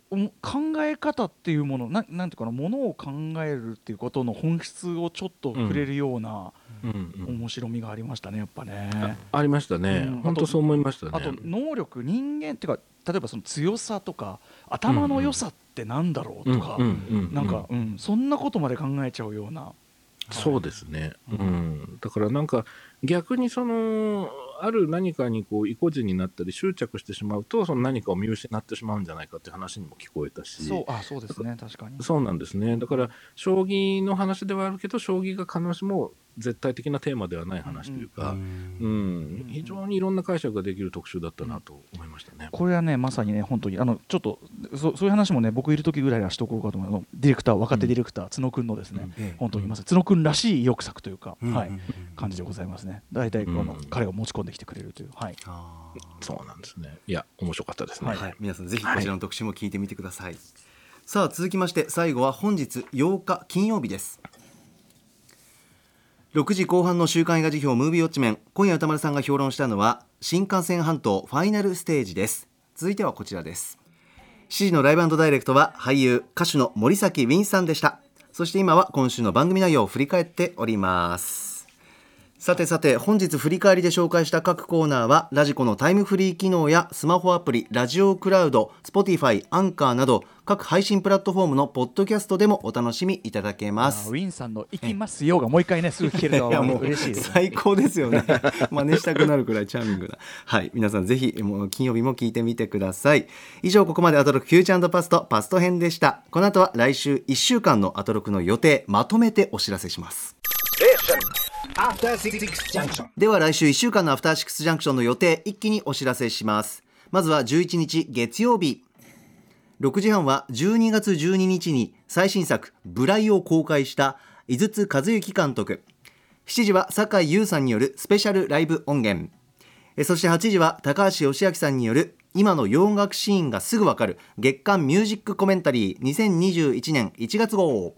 考え方っていうものななんていうかなものを考えるっていうことの本質をちょっと触れるようなうんうん面白みがありましたねやっぱね。ありましたね、うん本当そう思いましたね。あと能力人間っていうか例えばその強さとか頭の良さってなんだろうとか、うんなんか、うん、そんなことまで考えちゃうような。そうですね、うん、だからなんか逆にそのある何かにこう意固地になったり執着してしまうとその何かを見失ってしまうんじゃないかっていう話にも聞こえたし。そうあそうですね。確かに。そうなんですね。だから将棋の話ではあるけど将棋が必ずしも絶対的なテーマではない話というか、うん。非常にいろんな解釈ができる特集だったなと思いましたね。これはねまさにね本当にあのちょっとそそういう話もね僕いる時ぐらいはしとこうかと思うあのディレクター若手ディレクター、角くんのですね、ええ本当にまさに角くんらしい意欲作というか、はい。うんうん感じでございますね。大体この、うん。彼が持ち込んできてくれるという。はい。あー。そうなんですね。いや面白かったですね。はい、皆さんぜひこちらの特集も聞いてみてください、さあ続きまして最後は本日8日金曜日です。6時後半の週刊映画辞表ムービーウォッチメン。今夜歌丸さんが評論したのは新幹線半島ファイナルステージです。続いてはこちらです。7時のライブダイレクトは俳優歌手の森崎ウィンさんでした。そして今は今週の番組内容を振り返っておりますさてさて本日振り返りで紹介した各コーナーはラジコのタイムフリー機能やスマホアプリラジオクラウド Spotify アンカーなど各配信プラットフォームのポッドキャストでもお楽しみいただけまあすウィンさんの「行きますよ」がもう一回ねすぐ聞けるのいやもうは嬉しい最高ですよね。[laughs] 真似したくなるくらいチャーミングな。はい皆さんぜひもう金曜日も聞いてみてください。以上ここまでアトロクフューチャーパストパスト編でした。この後は来週1週間のアトロクの予定まとめてお知らせします。Junction. では来週1週間のアフターシックスジャンクションの予定一気にお知らせします。まずは11日月曜日。6時半は12月12日に最新作「ブライ」を公開した井筒和幸監督。7時は酒井優さんによるスペシャルライブ音源。そして8時は高橋義明さんによる今の洋楽シーンがすぐわかる月間ミュージックコメンタリー2021年1月号。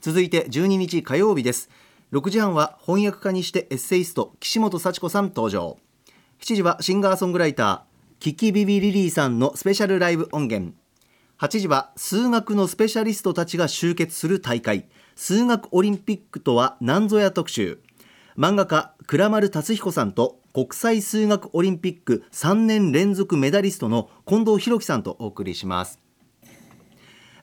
続いて12日火曜日です。6時半は翻訳家にしてエッセイスト岸本幸子さん登場。7時はシンガーソングライターキキビビリリーさんのスペシャルライブ音源。8時は数学のスペシャリストたちが集結する大会。数学オリンピックとは何ぞや特集。漫画家倉丸達彦さんと国際数学オリンピック3年連続メダリストの近藤博樹さんとお送りします。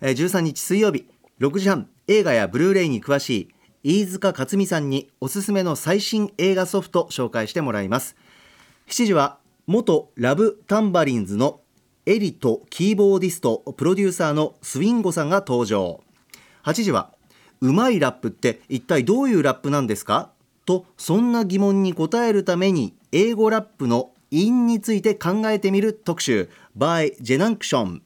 13日水曜日6時半映画やブルーレイに詳しい飯塚克美さんにおすすめの最新映画ソフト紹介してもらいます。7時は元ラブタンバリンズのエリとキーボーディストプロデューサーのスウィンゴさんが登場。8時はうまいラップって一体どういうラップなんですか？とそんな疑問に答えるために英語ラップの韻について考えてみる特集。by ジェナンクション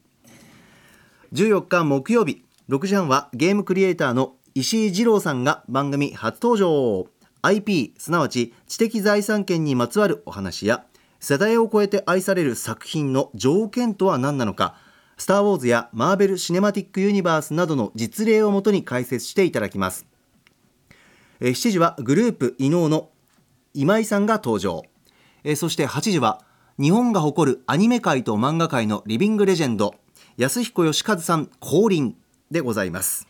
14日木曜日6時半はゲームクリエイターの石井ジロウさんが番組初登場。IP すなわち知的財産権にまつわるお話や世代を超えて愛される作品の条件とは何なのかスター・ウォーズやマーベル・シネマティック・ユニバースなどの実例をもとに解説していただきます。7時はグループ伊能の今井さんが登場。そして8時は日本が誇るアニメ界と漫画界のリビングレジェンド安彦義和さん降臨でございます、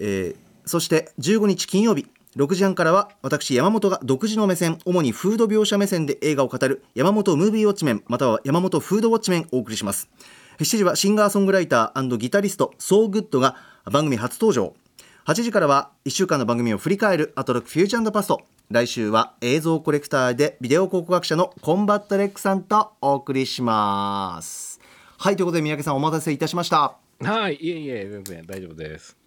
えーそして15日金曜日6時半からは私山本が独自の目線主にフード描写目線で映画を語る山本ムービーウォッチメンまたは山本フードウォッチメンをお送りします。7時はシンガーソングライターギタリストソーグッドが番組初登場。8時からは1週間の番組を振り返るアトロックフューチャーパスト。来週は映像コレクターでビデオ考古学者のコンバット REC さんとお送りします。はいということで三宅さんお待たせいたしました。はい、いえいえ、全然大丈夫です。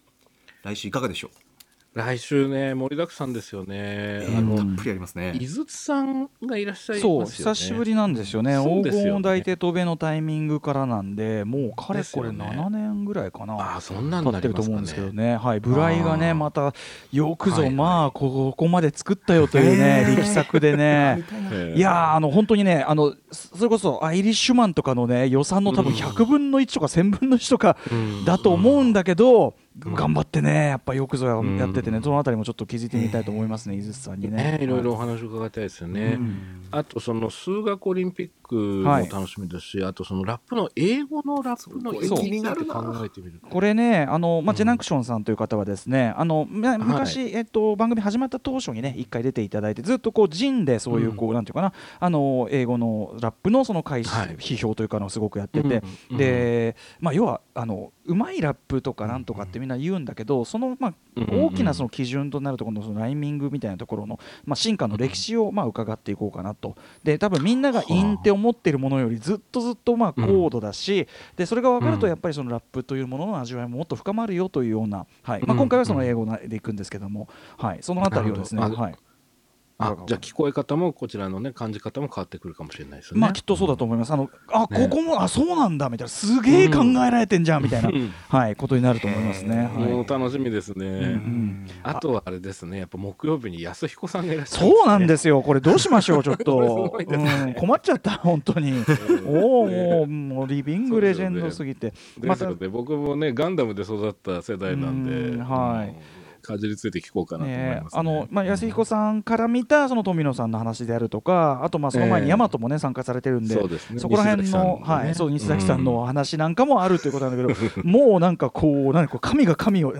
来週いかがでしょう？来週ね、盛りだくさんですよね。あたの、っぷりありますね。井筒さんがいらっしゃいますそう。久しぶりなんですよね。そう黄ですよね。金を抱いて飛べのタイミングからなんでもうかれこれですよね。7年ぐらいかな。ああ、そんなん経なってると思うん。ですけどね、はい、ブライがあー。ねまたよくぞ、まあここまで作ったよというね、[laughs] 力作でね。[laughs] ええいやーあの本当にねあのそそれこそアイリッシュマンとかのね予算の多分100分の1とか1000分の1とかうん。だと思うんだけど、うん頑張ってねやっぱよくぞやっててね、そのあたりもちょっと気づいてみたいと思いますね、井筒さんにね。ね、いろいろおは話を伺いたいですよね。うん。あとその数学オリンピックも楽しみですし、あとそのラップの英語のラップの意そう。味について考えてみると。これねあの、まあ、うん。ジェナンクションさんという方はですね、あのま昔、えっと、番組始まった当初にね一回出ていただいてずっとこう陣でそういうこう、なんていうかなあの英語のラップのその開始、はい。批評というかのをすごくやってて、うんで、まあ、要はあのうまいラップとかなんとかってみんな言うんだけどその、まあ、うん大きなその基準となるところのそのライミングみたいなところの、まあ、進化の歴史をまあ伺っていこうかなと。で多分みんなが陰って思っているものよりずっとずっとまあ高度だし、でそれが分かるとうん。やっぱりそのラップというものの味わいももっと深まるよというような、はいまあ、うん今回はその英語でいくんですけども、はい、そのあたりをですね、はいあじゃあ聞こえ方もこちらのね感じ方も変わってくるかもしれないですよね。まあきっとそうだと思います。あのあ、ね。ここもあそうなんだみたいな。すげえ考えられてんじゃんみたいな、うん。[laughs] はいことになると思いますね。はい。もう楽しみですね。うんあとはあれですね、やっぱ木曜日に安彦さんがいらっしゃる、そうなんですすよ、これどうしましょう、[laughs] ちょっこと、ね。うん、困っちゃった、本当に、おお、もう、もうリビングレジェンドすぎて、ね。またですので、僕もね、ガンダムで育った世代なんで、うんはい。うんかじりついて聞こうかなと思いねます、ね。あのまあ、安彦さんから見たその富野さんの話であるとか、あとまあその前にええ。大和もね参加されてるんで、そうですね。そこら辺の、はい、そう西崎さんの話なんかもあるということなんだけど、[laughs] もうなんかこう、何こう神が神を、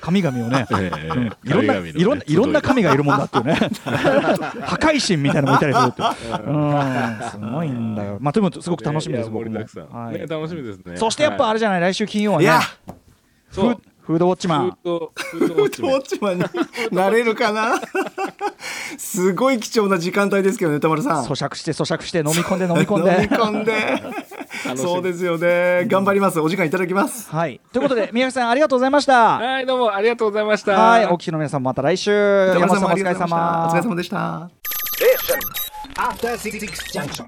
神々をね、[laughs] いろんな、いろんないろんな神がいるもんだっていうね、[laughs] 破壊神みたいなのもいたりするって、う。ん、すごいんだよ。まあでもすごく楽しみです、僕も。はい。ね、楽しみですね。そしてやっぱあれ、れじゃない、来週金曜はね。そうフフードウォッチマフーン。ドフードウォッチマンになれるかな？[laughs] すごい貴重な時間帯ですけどね田丸さん。咀嚼して咀嚼して飲み込んで飲み込んで。[laughs] 飲み込んで。そうですよね。頑張ります。お時間いただきます。はい。ということで宮崎さんありがとうございました。はいどうもありがとうございました。はい。お聞きの皆さんまた来週。山本さんお疲れありがとうございました。様。お疲れ様でした。After Six Junction.